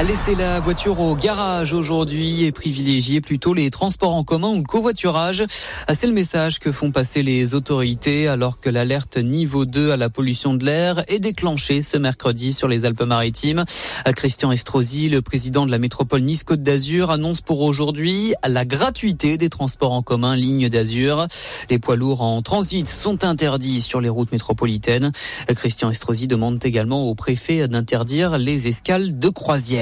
Laisser la voiture au garage aujourd'hui et privilégier plutôt les transports en commun ou le covoiturage. C'est le message que font passer les autorités alors que l'alerte niveau 2 à la pollution de l'air est déclenchée ce mercredi sur les Alpes-Maritimes. Christian Estrosi, le président de la métropole Nice-Côte d'Azur, annonce pour aujourd'hui la gratuité des transports en commun ligne d'Azur. Les poids lourds en transit sont interdits sur les routes métropolitaines. Christian Estrosi demande également au préfet d'interdire les escales de croisière.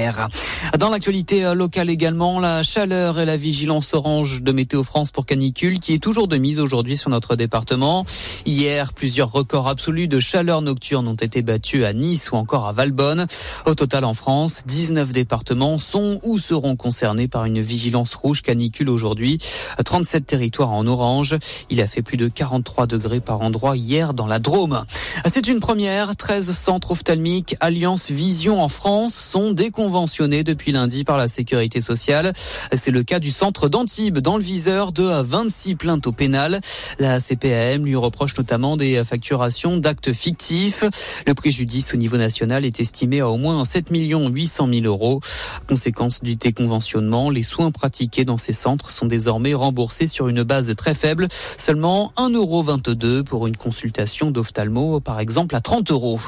Dans l'actualité euh, locale également, la chaleur et la vigilance orange de Météo France pour canicule qui est toujours de mise aujourd'hui sur notre département. Hier, plusieurs records absolus de chaleur nocturne ont été battus à Nice ou encore à Valbonne. Au total en France, 19 départements sont ou seront concernés par une vigilance rouge canicule aujourd'hui. 37 territoires en orange. Il a fait plus de 43 degrés par endroit hier dans la Drôme. C'est une première. 13 centres ophtalmiques Alliance Vision en France sont déconvenus depuis lundi par la sécurité sociale. C'est le cas du centre d'Antibes dans le viseur de 26 plaintes au pénal. La CPAM lui reproche notamment des facturations d'actes fictifs. Le préjudice au niveau national est estimé à au moins 7 800 000 euros. Conséquence du déconventionnement, les soins pratiqués dans ces centres sont désormais remboursés sur une base très faible, seulement 1,22 euro pour une consultation d'ophtalmo, par exemple à 30 euros.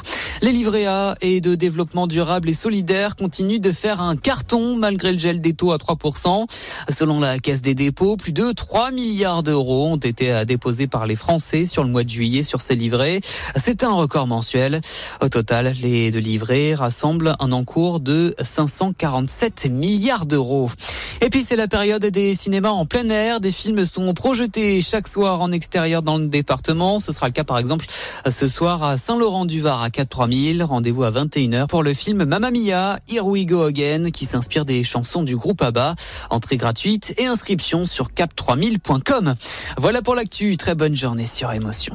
Les livrets A et de développement durable et solidaire continuent de faire un carton malgré le gel des taux à 3%. Selon la Caisse des dépôts, plus de 3 milliards d'euros ont été déposés par les Français sur le mois de juillet sur ces livrets. C'est un record mensuel. Au total, les deux livrets rassemblent un encours de 547 milliards d'euros. Et puis c'est la période des cinémas en plein air. Des films sont projetés chaque soir en extérieur dans le département. Ce sera le cas par exemple ce soir à Saint-Laurent-du-Var à 4 3000. Rendez-vous à 21h pour le film Mamma Mia, Here We Go Again qui s'inspire des chansons du groupe ABBA. Entrée gratuite et inscription sur cap3000.com. Voilà pour l'actu. Très bonne journée sur Émotion.